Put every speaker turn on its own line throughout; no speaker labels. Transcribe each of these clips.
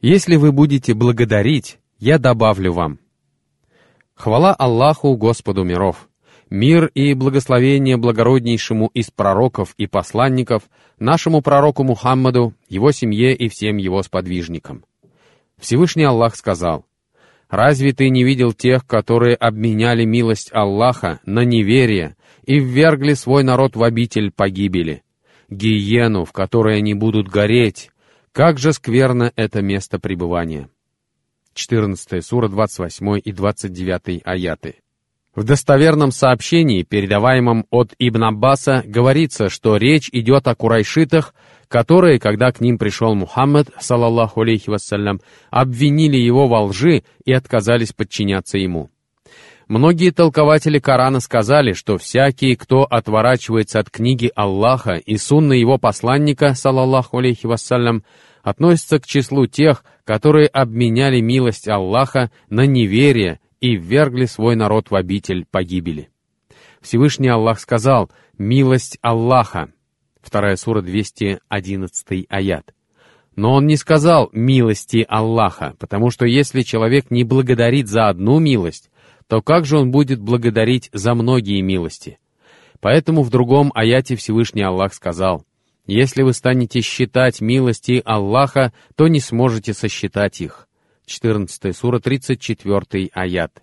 Если вы будете благодарить, я добавлю вам. Хвала Аллаху, Господу миров! Мир и благословение благороднейшему из пророков и посланников, нашему пророку Мухаммаду, его семье и всем его сподвижникам. Всевышний Аллах сказал, «Разве ты не видел тех, которые обменяли милость Аллаха на неверие и ввергли свой народ в обитель погибели, гиену, в которой они будут гореть? Как же скверно это место пребывания!» 14 сура, 28 и 29 аяты. В достоверном сообщении, передаваемом от Ибн Аббаса, говорится, что речь идет о курайшитах, которые, когда к ним пришел Мухаммад, салаллаху алейхи вассалям, обвинили его во лжи и отказались подчиняться ему. Многие толкователи Корана сказали, что всякий, кто отворачивается от книги Аллаха и сунны его посланника, салаллаху алейхи вассалям, относится к числу тех, которые обменяли милость Аллаха на неверие и ввергли свой народ в обитель погибели. Всевышний Аллах сказал «Милость Аллаха». Вторая сура, 211 аят. Но он не сказал «милости Аллаха», потому что если человек не благодарит за одну милость, то как же он будет благодарить за многие милости? Поэтому в другом аяте Всевышний Аллах сказал «Если вы станете считать милости Аллаха, то не сможете сосчитать их». 14 сура, 34 аят.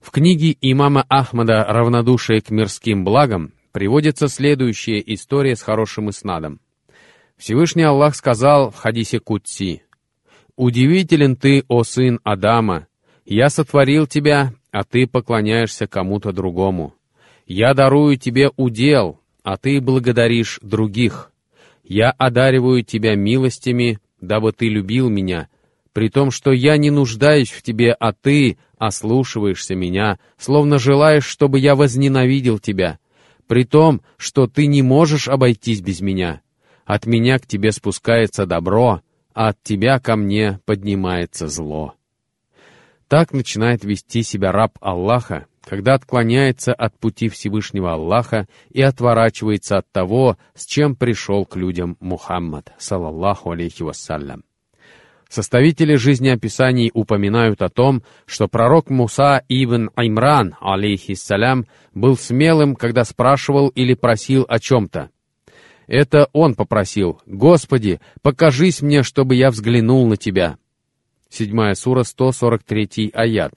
В книге имама Ахмада «Равнодушие к мирским благам» приводится следующая история с хорошим иснадом. Всевышний Аллах сказал в хадисе Кутси, «Удивителен ты, о сын Адама! Я сотворил тебя, а ты поклоняешься кому-то другому. Я дарую тебе удел, а ты благодаришь других. Я одариваю тебя милостями, дабы ты любил меня, при том, что я не нуждаюсь в тебе, а ты ослушиваешься меня, словно желаешь, чтобы я возненавидел тебя, при том, что ты не можешь обойтись без меня. От меня к тебе спускается добро, а от тебя ко мне поднимается зло. Так начинает вести себя раб Аллаха, когда отклоняется от пути Всевышнего Аллаха и отворачивается от того, с чем пришел к людям Мухаммад, салаллаху алейхи вассалям. Составители жизнеописаний упоминают о том, что пророк Муса ибн Аймран, алейхиссалям, был смелым, когда спрашивал или просил о чем-то. Это он попросил, «Господи, покажись мне, чтобы я взглянул на Тебя». Седьмая сура, 143 аят.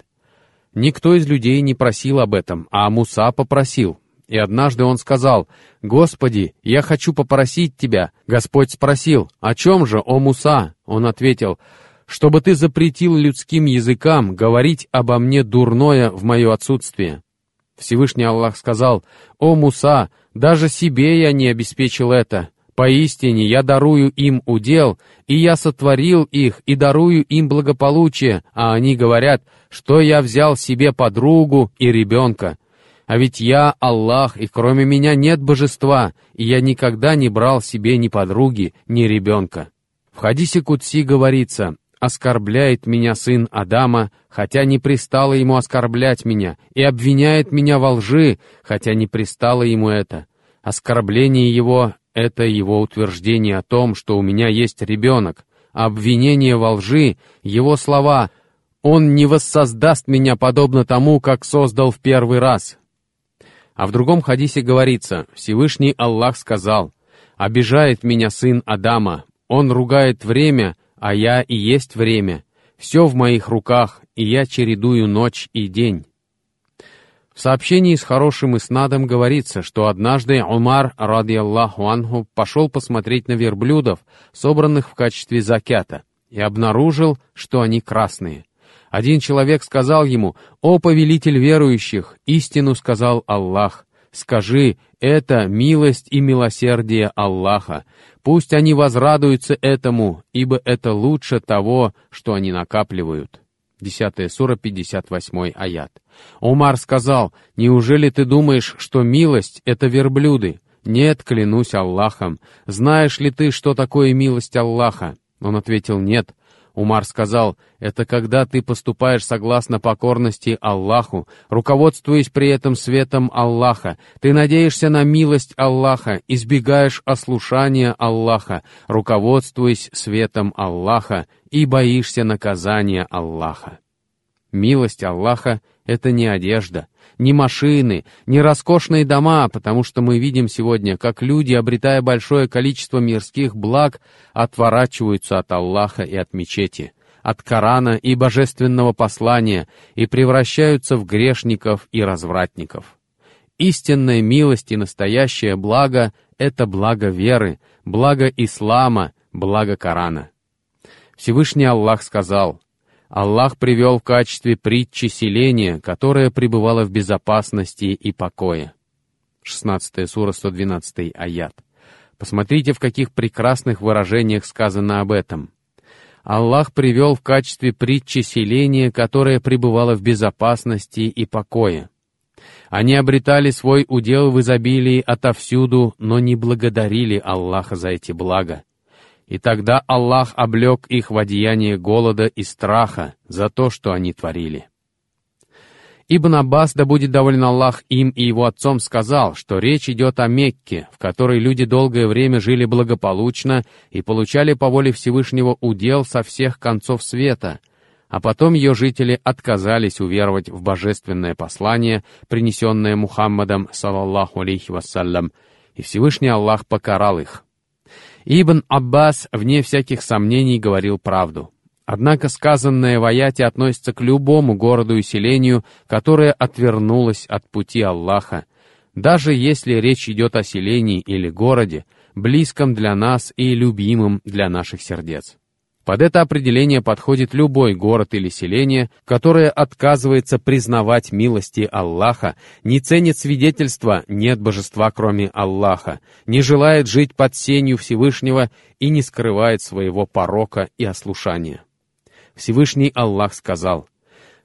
Никто из людей не просил об этом, а Муса попросил. И однажды он сказал, «Господи, я хочу попросить Тебя». Господь спросил, «О чем же, о Муса?» Он ответил, «Чтобы Ты запретил людским языкам говорить обо мне дурное в мое отсутствие». Всевышний Аллах сказал, «О Муса, даже себе я не обеспечил это. Поистине я дарую им удел, и я сотворил их, и дарую им благополучие, а они говорят, что я взял себе подругу и ребенка. А ведь я Аллах, и кроме меня нет божества, и я никогда не брал себе ни подруги, ни ребенка. В хадисе Кутси говорится, «Оскорбляет меня сын Адама, хотя не пристало ему оскорблять меня, и обвиняет меня во лжи, хотя не пристало ему это. Оскорбление его — это его утверждение о том, что у меня есть ребенок, обвинение во лжи — его слова «Он не воссоздаст меня подобно тому, как создал в первый раз, а в другом хадисе говорится, Всевышний Аллах сказал, «Обижает меня сын Адама, он ругает время, а я и есть время. Все в моих руках, и я чередую ночь и день». В сообщении с хорошим иснадом говорится, что однажды Умар, ради Аллаху анху, пошел посмотреть на верблюдов, собранных в качестве закята, и обнаружил, что они красные — один человек сказал ему, «О повелитель верующих, истину сказал Аллах, скажи, это милость и милосердие Аллаха, пусть они возрадуются этому, ибо это лучше того, что они накапливают». 10 сура, 58 аят. Умар сказал, «Неужели ты думаешь, что милость — это верблюды? Нет, клянусь Аллахом. Знаешь ли ты, что такое милость Аллаха?» Он ответил, «Нет». Умар сказал, «Это когда ты поступаешь согласно покорности Аллаху, руководствуясь при этом светом Аллаха, ты надеешься на милость Аллаха, избегаешь ослушания Аллаха, руководствуясь светом Аллаха и боишься наказания Аллаха». Милость Аллаха — это не одежда, не машины, не роскошные дома, потому что мы видим сегодня, как люди, обретая большое количество мирских благ, отворачиваются от Аллаха и от мечети, от Корана и божественного послания и превращаются в грешников и развратников. Истинная милость и настоящее благо — это благо веры, благо ислама, благо Корана. Всевышний Аллах сказал, Аллах привел в качестве притчи селение, которое пребывало в безопасности и покое. 16 сура, 112 аят. Посмотрите, в каких прекрасных выражениях сказано об этом. Аллах привел в качестве притчи селение, которое пребывало в безопасности и покое. Они обретали свой удел в изобилии отовсюду, но не благодарили Аллаха за эти блага. И тогда Аллах облег их в одеяние голода и страха за то, что они творили. Ибн Аббас, да будет доволен Аллах им и его отцом, сказал, что речь идет о Мекке, в которой люди долгое время жили благополучно и получали по воле Всевышнего удел со всех концов света, а потом ее жители отказались уверовать в божественное послание, принесенное Мухаммадом, салаллаху алейхи вассалям, и Всевышний Аллах покарал их. Ибн Аббас, вне всяких сомнений, говорил правду. Однако сказанное в аяте относится к любому городу и селению, которое отвернулось от пути Аллаха, даже если речь идет о селении или городе, близком для нас и любимом для наших сердец. Под это определение подходит любой город или селение, которое отказывается признавать милости Аллаха, не ценит свидетельства «нет божества, кроме Аллаха», не желает жить под сенью Всевышнего и не скрывает своего порока и ослушания. Всевышний Аллах сказал,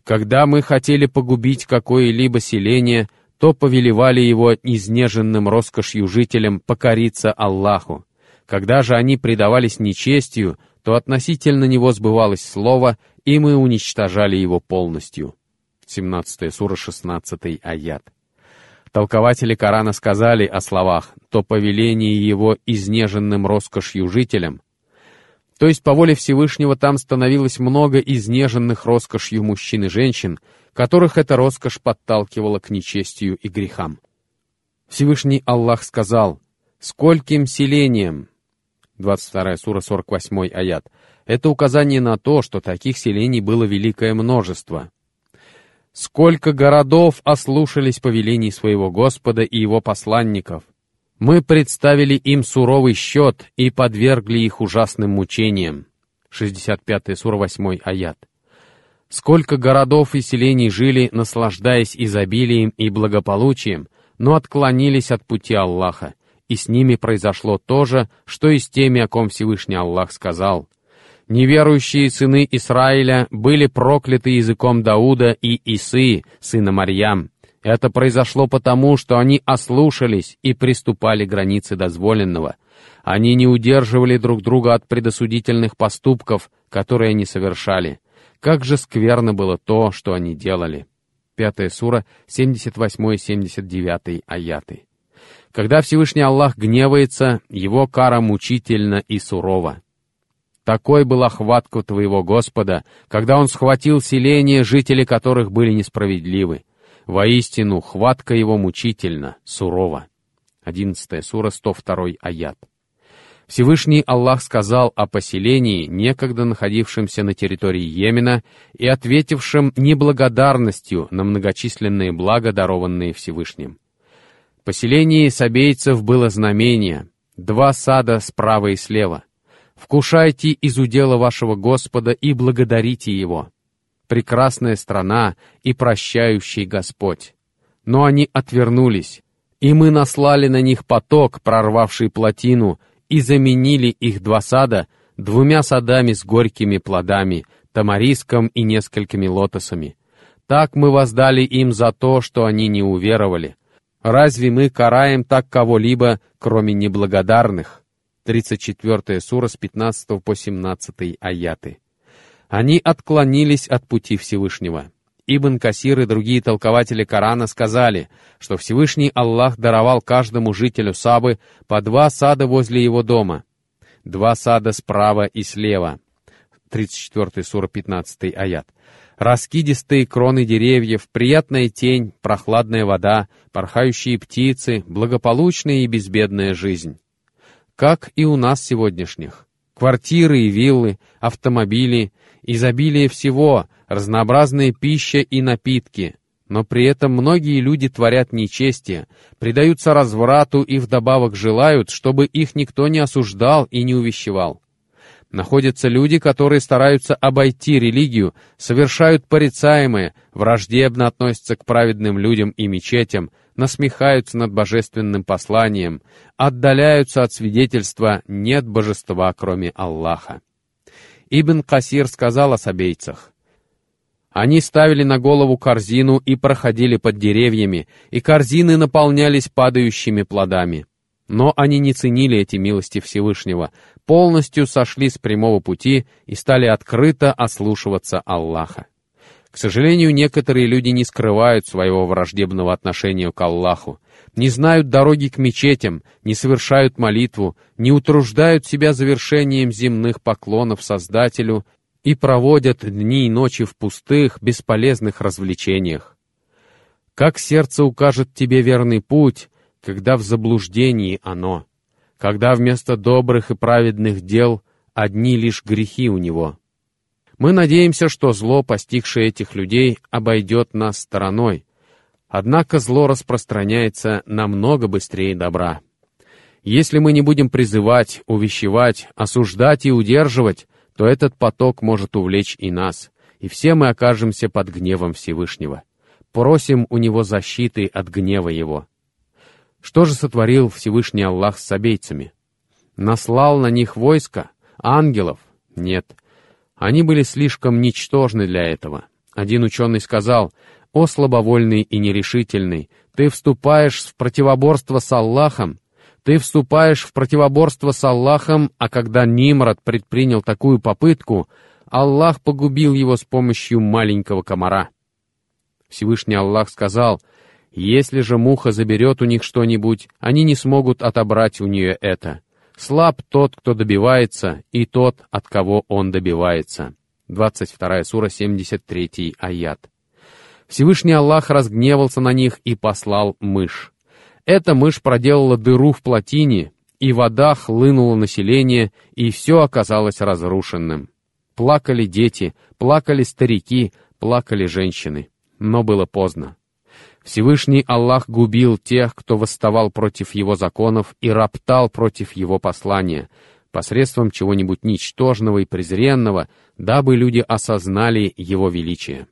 «Когда мы хотели погубить какое-либо селение, то повелевали его изнеженным роскошью жителям покориться Аллаху. Когда же они предавались нечестию, то относительно него сбывалось слово, и мы уничтожали его полностью. 17 сура, 16 аят. Толкователи Корана сказали о словах «то повеление его изнеженным роскошью жителям», то есть по воле Всевышнего там становилось много изнеженных роскошью мужчин и женщин, которых эта роскошь подталкивала к нечестию и грехам. Всевышний Аллах сказал, «Скольким селениям, 22 сура, 48 аят. Это указание на то, что таких селений было великое множество. «Сколько городов ослушались повелений своего Господа и его посланников! Мы представили им суровый счет и подвергли их ужасным мучениям». 65 сура, 8 аят. Сколько городов и селений жили, наслаждаясь изобилием и благополучием, но отклонились от пути Аллаха, и с ними произошло то же, что и с теми, о ком Всевышний Аллах сказал. Неверующие сыны Израиля были прокляты языком Дауда и Исы, сына Марьям. Это произошло потому, что они ослушались и приступали к границе дозволенного. Они не удерживали друг друга от предосудительных поступков, которые они совершали. Как же скверно было то, что они делали. Пятая сура, 78-79 аяты. Когда Всевышний Аллах гневается, его кара мучительна и сурова. Такой была хватка твоего Господа, когда Он схватил селение, жители которых были несправедливы. Воистину, хватка его мучительна, сурова. 11 сура, 102 аят. Всевышний Аллах сказал о поселении, некогда находившемся на территории Йемена и ответившем неблагодарностью на многочисленные блага, дарованные Всевышним поселении сабейцев было знамение, два сада справа и слева. Вкушайте из удела вашего Господа и благодарите Его. Прекрасная страна и прощающий Господь. Но они отвернулись, и мы наслали на них поток, прорвавший плотину, и заменили их два сада двумя садами с горькими плодами, тамариском и несколькими лотосами. Так мы воздали им за то, что они не уверовали. Разве мы караем так кого-либо, кроме неблагодарных? 34 сура с 15 по 17 аяты. Они отклонились от пути Всевышнего. Ибн Касир и другие толкователи Корана сказали, что Всевышний Аллах даровал каждому жителю Сабы по два сада возле его дома, два сада справа и слева. 34 сура 15 аят. Раскидистые кроны деревьев, приятная тень, прохладная вода, порхающие птицы, благополучная и безбедная жизнь. Как и у нас сегодняшних. Квартиры и виллы, автомобили, изобилие всего, разнообразная пища и напитки. Но при этом многие люди творят нечестие, предаются разврату и вдобавок желают, чтобы их никто не осуждал и не увещевал. Находятся люди, которые стараются обойти религию, совершают порицаемое, враждебно относятся к праведным людям и мечетям, насмехаются над божественным посланием, отдаляются от свидетельства «нет божества, кроме Аллаха». Ибн Касир сказал о сабейцах. Они ставили на голову корзину и проходили под деревьями, и корзины наполнялись падающими плодами. Но они не ценили эти милости Всевышнего, полностью сошли с прямого пути и стали открыто ослушиваться Аллаха. К сожалению, некоторые люди не скрывают своего враждебного отношения к Аллаху, не знают дороги к мечетям, не совершают молитву, не утруждают себя завершением земных поклонов Создателю и проводят дни и ночи в пустых, бесполезных развлечениях. Как сердце укажет тебе верный путь, когда в заблуждении оно, когда вместо добрых и праведных дел одни лишь грехи у него. Мы надеемся, что зло, постигшее этих людей, обойдет нас стороной. Однако зло распространяется намного быстрее добра. Если мы не будем призывать, увещевать, осуждать и удерживать, то этот поток может увлечь и нас, и все мы окажемся под гневом Всевышнего. Просим у Него защиты от гнева Его. Что же сотворил Всевышний Аллах с собейцами? Наслал на них войско? Ангелов? Нет. Они были слишком ничтожны для этого. Один ученый сказал, «О слабовольный и нерешительный, ты вступаешь в противоборство с Аллахом, ты вступаешь в противоборство с Аллахом, а когда Нимрод предпринял такую попытку, Аллах погубил его с помощью маленького комара». Всевышний Аллах сказал, если же муха заберет у них что-нибудь, они не смогут отобрать у нее это. Слаб тот, кто добивается, и тот, от кого он добивается. 22 сура, 73 аят. Всевышний Аллах разгневался на них и послал мышь. Эта мышь проделала дыру в плотине, и вода хлынула население, и все оказалось разрушенным. Плакали дети, плакали старики, плакали женщины. Но было поздно. Всевышний Аллах губил тех, кто восставал против его законов и роптал против его послания, посредством чего-нибудь ничтожного и презренного, дабы люди осознали его величие.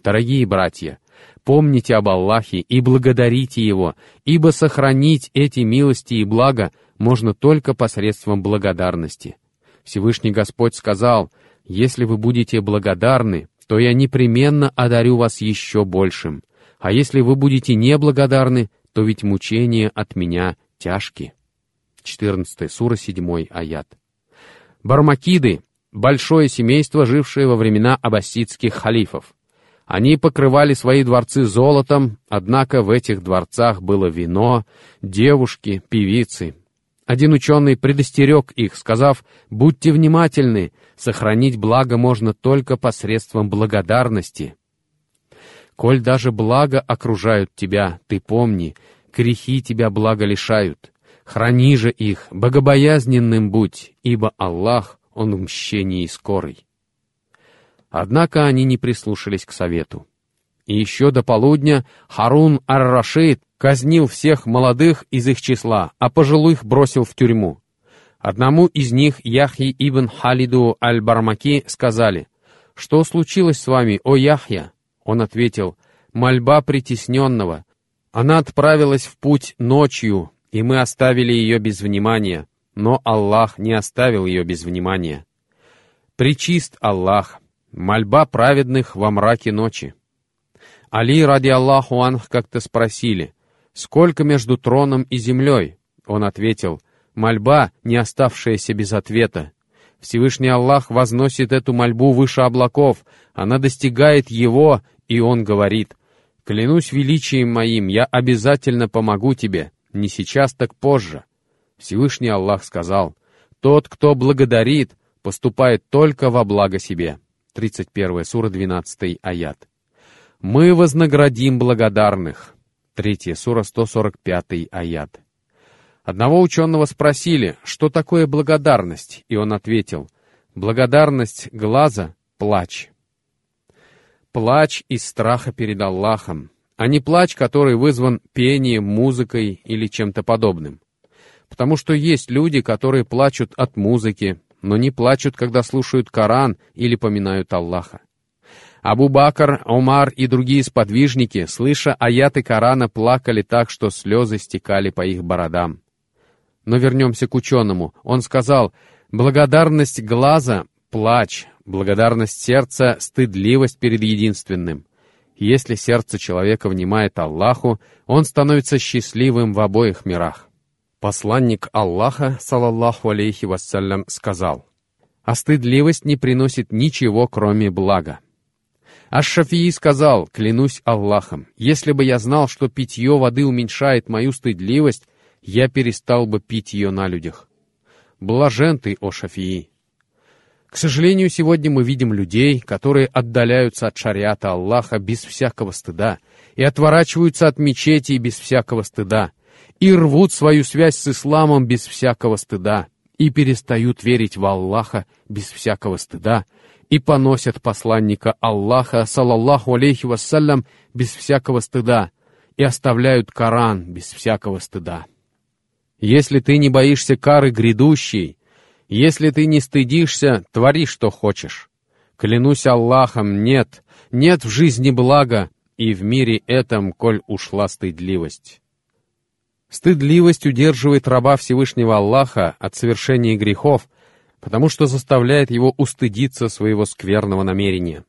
Дорогие братья, помните об Аллахе и благодарите Его, ибо сохранить эти милости и блага можно только посредством благодарности. Всевышний Господь сказал, «Если вы будете благодарны, то я непременно одарю вас еще большим. А если вы будете неблагодарны, то ведь мучения от меня тяжкие. 14 сура, 7 аят. Бармакиды — большое семейство, жившее во времена аббасидских халифов. Они покрывали свои дворцы золотом, однако в этих дворцах было вино, девушки, певицы. Один ученый предостерег их, сказав, «Будьте внимательны, сохранить благо можно только посредством благодарности». Коль даже благо окружают тебя, ты помни, грехи тебя благо лишают. Храни же их, богобоязненным будь, ибо Аллах, Он в мщении скорый. Однако они не прислушались к совету. И еще до полудня Харун ар-Рашид казнил всех молодых из их числа, а пожилых бросил в тюрьму. Одному из них, Яхьи ибн Халиду аль-Бармаки, сказали, «Что случилось с вами, о Яхья?» Он ответил, «Мольба притесненного. Она отправилась в путь ночью, и мы оставили ее без внимания, но Аллах не оставил ее без внимания. Причист Аллах, мольба праведных во мраке ночи». Али, ради Аллаху Анх, как-то спросили, «Сколько между троном и землей?» Он ответил, «Мольба, не оставшаяся без ответа. Всевышний Аллах возносит эту мольбу выше облаков, она достигает Его, и Он говорит, «Клянусь величием моим, я обязательно помогу тебе, не сейчас, так позже». Всевышний Аллах сказал, «Тот, кто благодарит, поступает только во благо себе». 31 сура, 12 аят. «Мы вознаградим благодарных». 3 сура, 145 аят. Одного ученого спросили, что такое благодарность, и он ответил, благодарность глаза — плач. Плач из страха перед Аллахом, а не плач, который вызван пением, музыкой или чем-то подобным. Потому что есть люди, которые плачут от музыки, но не плачут, когда слушают Коран или поминают Аллаха. Абу Бакр, Умар и другие сподвижники, слыша аяты Корана, плакали так, что слезы стекали по их бородам. Но вернемся к ученому. Он сказал, благодарность глаза — плач, благодарность сердца — стыдливость перед единственным. Если сердце человека внимает Аллаху, он становится счастливым в обоих мирах. Посланник Аллаха, салаллаху алейхи вассалям, сказал, «А стыдливость не приносит ничего, кроме блага». Аш-Шафии сказал, «Клянусь Аллахом, если бы я знал, что питье воды уменьшает мою стыдливость, я перестал бы пить ее на людях. Блажен ты, о Шафии! К сожалению, сегодня мы видим людей, которые отдаляются от шариата Аллаха без всякого стыда и отворачиваются от мечети без всякого стыда, и рвут свою связь с исламом без всякого стыда, и перестают верить в Аллаха без всякого стыда, и поносят посланника Аллаха, салаллаху алейхи вассалям, без всякого стыда, и оставляют Коран без всякого стыда. Если ты не боишься кары грядущей, если ты не стыдишься, твори, что хочешь. Клянусь Аллахом, нет, нет в жизни блага, и в мире этом, коль ушла стыдливость. Стыдливость удерживает раба Всевышнего Аллаха от совершения грехов, потому что заставляет его устыдиться своего скверного намерения.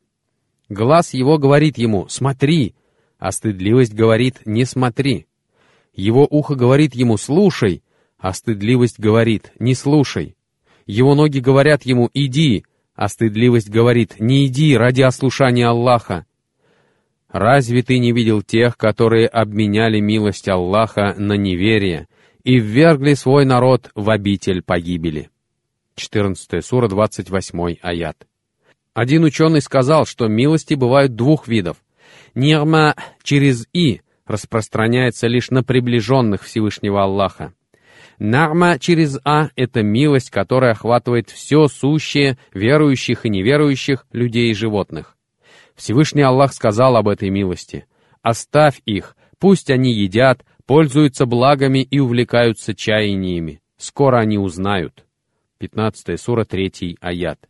Глаз его говорит ему «смотри», а стыдливость говорит «не смотри». Его ухо говорит ему «слушай», а стыдливость говорит «не слушай». Его ноги говорят ему «иди», а стыдливость говорит «не иди ради ослушания Аллаха». Разве ты не видел тех, которые обменяли милость Аллаха на неверие и ввергли свой народ в обитель погибели? 14 сура, 28 аят. Один ученый сказал, что милости бывают двух видов. Нирма через «и» распространяется лишь на приближенных Всевышнего Аллаха. Нарма через А — это милость, которая охватывает все сущее, верующих и неверующих, людей и животных. Всевышний Аллах сказал об этой милости. «Оставь их, пусть они едят, пользуются благами и увлекаются чаяниями. Скоро они узнают». 15 сура 3 аят.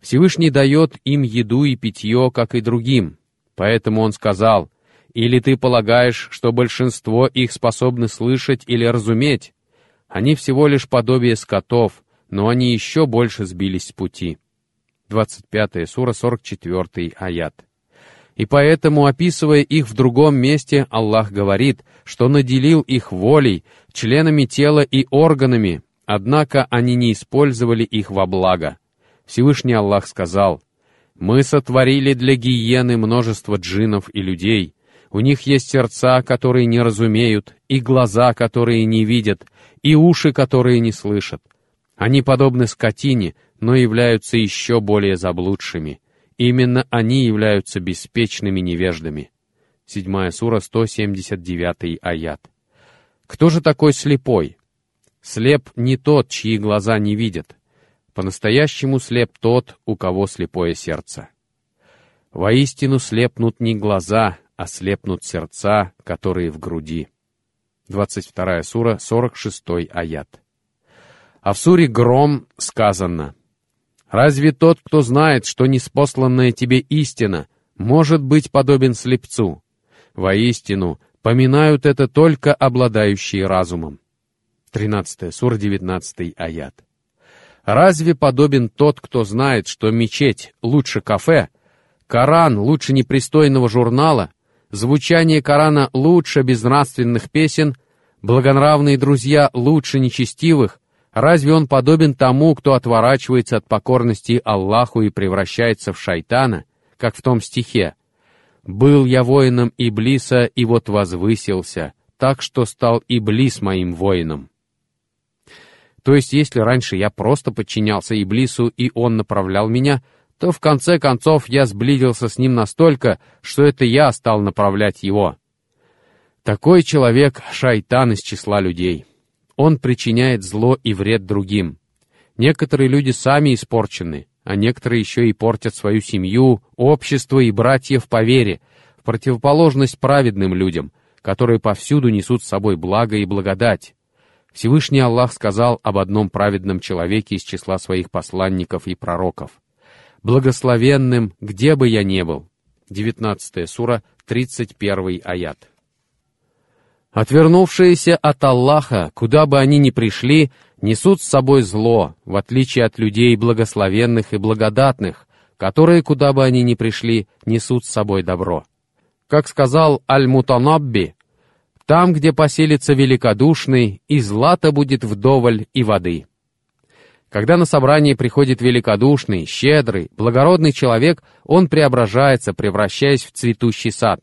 Всевышний дает им еду и питье, как и другим. Поэтому он сказал, «Или ты полагаешь, что большинство их способны слышать или разуметь? Они всего лишь подобие скотов, но они еще больше сбились с пути. 25 сура, 44 аят. И поэтому, описывая их в другом месте, Аллах говорит, что наделил их волей, членами тела и органами, однако они не использовали их во благо. Всевышний Аллах сказал, «Мы сотворили для гиены множество джинов и людей, у них есть сердца, которые не разумеют, и глаза, которые не видят, и уши, которые не слышат. Они подобны скотине, но являются еще более заблудшими. Именно они являются беспечными невеждами. 7 сура, 179 аят. Кто же такой слепой? Слеп не тот, чьи глаза не видят. По-настоящему слеп тот, у кого слепое сердце. Воистину слепнут не глаза, ослепнут сердца, которые в груди. 22 сура, 46 аят. А в суре «Гром» сказано, «Разве тот, кто знает, что неспосланная тебе истина, может быть подобен слепцу? Воистину, поминают это только обладающие разумом». 13 сура, 19 аят. Разве подобен тот, кто знает, что мечеть лучше кафе, Коран лучше непристойного журнала, звучание Корана лучше безнравственных песен, благонравные друзья лучше нечестивых, Разве он подобен тому, кто отворачивается от покорности Аллаху и превращается в шайтана, как в том стихе? «Был я воином Иблиса, и вот возвысился, так что стал Иблис моим воином». То есть, если раньше я просто подчинялся Иблису, и он направлял меня, то в конце концов я сблизился с ним настолько, что это я стал направлять его. Такой человек — шайтан из числа людей. Он причиняет зло и вред другим. Некоторые люди сами испорчены, а некоторые еще и портят свою семью, общество и братьев по вере, в противоположность праведным людям, которые повсюду несут с собой благо и благодать. Всевышний Аллах сказал об одном праведном человеке из числа своих посланников и пророков. «Благословенным, где бы я ни был». 19 сура, 31 аят. Отвернувшиеся от Аллаха, куда бы они ни пришли, несут с собой зло, в отличие от людей благословенных и благодатных, которые, куда бы они ни пришли, несут с собой добро. Как сказал Аль-Мутанабби, «Там, где поселится великодушный, и злата будет вдоволь, и воды». Когда на собрание приходит великодушный, щедрый, благородный человек, он преображается, превращаясь в цветущий сад.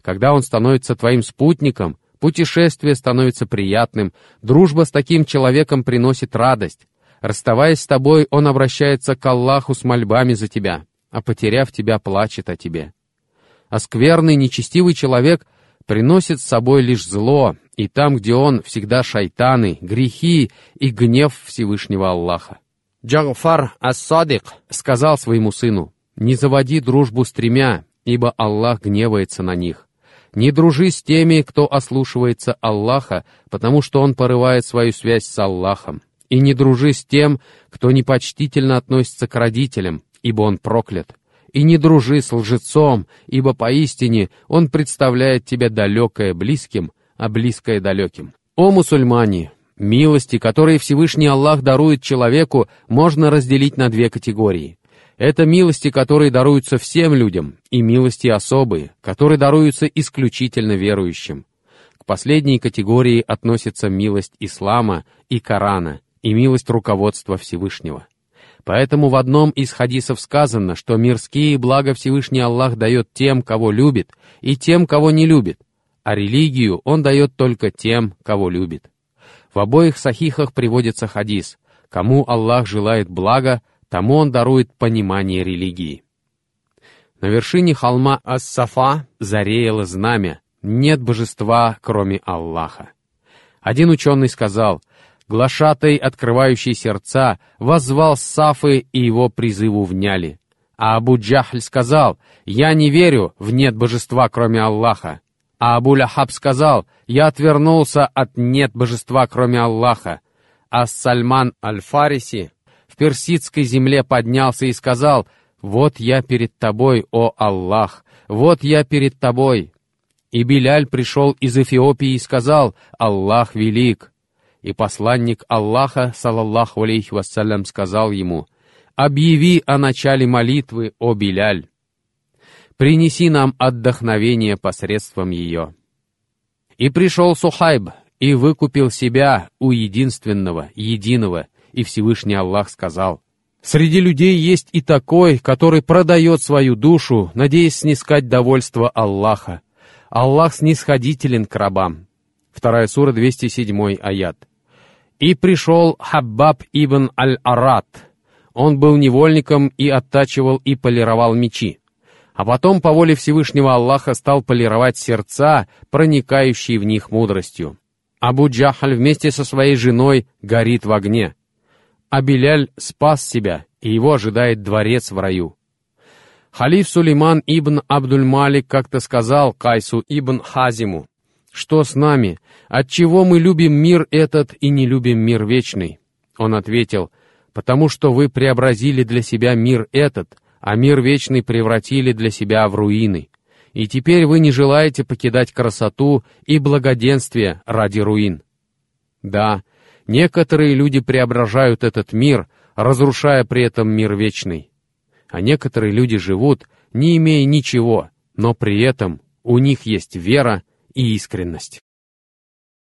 Когда он становится твоим спутником — Путешествие становится приятным, дружба с таким человеком приносит радость. Расставаясь с тобой, он обращается к Аллаху с мольбами за тебя, а потеряв тебя, плачет о тебе. А скверный, нечестивый человек приносит с собой лишь зло, и там, где он, всегда шайтаны, грехи и гнев Всевышнего Аллаха. Джафар ас-Садик сказал своему сыну, «Не заводи дружбу с тремя, ибо Аллах гневается на них. Не дружи с теми, кто ослушивается Аллаха, потому что он порывает свою связь с Аллахом. И не дружи с тем, кто непочтительно относится к родителям, ибо он проклят. И не дружи с лжецом, ибо поистине он представляет тебя далекое близким, а близкое далеким. О мусульмане! Милости, которые Всевышний Аллах дарует человеку, можно разделить на две категории. Это милости, которые даруются всем людям, и милости особые, которые даруются исключительно верующим. К последней категории относится милость ислама и Корана, и милость руководства Всевышнего. Поэтому в одном из хадисов сказано, что мирские блага Всевышний Аллах дает тем, кого любит, и тем, кого не любит, а религию Он дает только тем, кого любит. В обоих сахихах приводится хадис «Кому Аллах желает блага, тому он дарует понимание религии. На вершине холма Ас-Сафа зареяло знамя, нет божества, кроме Аллаха. Один ученый сказал, глашатай, открывающий сердца, воззвал Сафы и его призыву вняли. А Абу Джахль сказал, «Я не верю в нет божества, кроме Аллаха». А Абу Ляхаб сказал, «Я отвернулся от нет божества, кроме Аллаха». А Сальман Аль-Фариси в персидской земле поднялся и сказал, «Вот я перед тобой, о Аллах, вот я перед тобой». И Биляль пришел из Эфиопии и сказал, «Аллах велик». И посланник Аллаха, салаллаху алейхи вассалям, сказал ему, «Объяви о начале молитвы, о Биляль. Принеси нам отдохновение посредством ее». И пришел Сухайб, и выкупил себя у единственного, единого, и Всевышний Аллах сказал, «Среди людей есть и такой, который продает свою душу, надеясь снискать довольство Аллаха. Аллах снисходителен к рабам». Вторая сура, 207 аят. «И пришел Хаббаб ибн Аль-Арат. Он был невольником и оттачивал и полировал мечи. А потом, по воле Всевышнего Аллаха, стал полировать сердца, проникающие в них мудростью. Абу Джахаль вместе со своей женой горит в огне а Беляль спас себя, и его ожидает дворец в раю. Халиф Сулейман ибн Абдуль-Малик как-то сказал Кайсу ибн Хазиму, «Что с нами? Отчего мы любим мир этот и не любим мир вечный?» Он ответил, «Потому что вы преобразили для себя мир этот, а мир вечный превратили для себя в руины. И теперь вы не желаете покидать красоту и благоденствие ради руин». Да, Некоторые люди преображают этот мир, разрушая при этом мир вечный. А некоторые люди живут, не имея ничего, но при этом у них есть вера и искренность.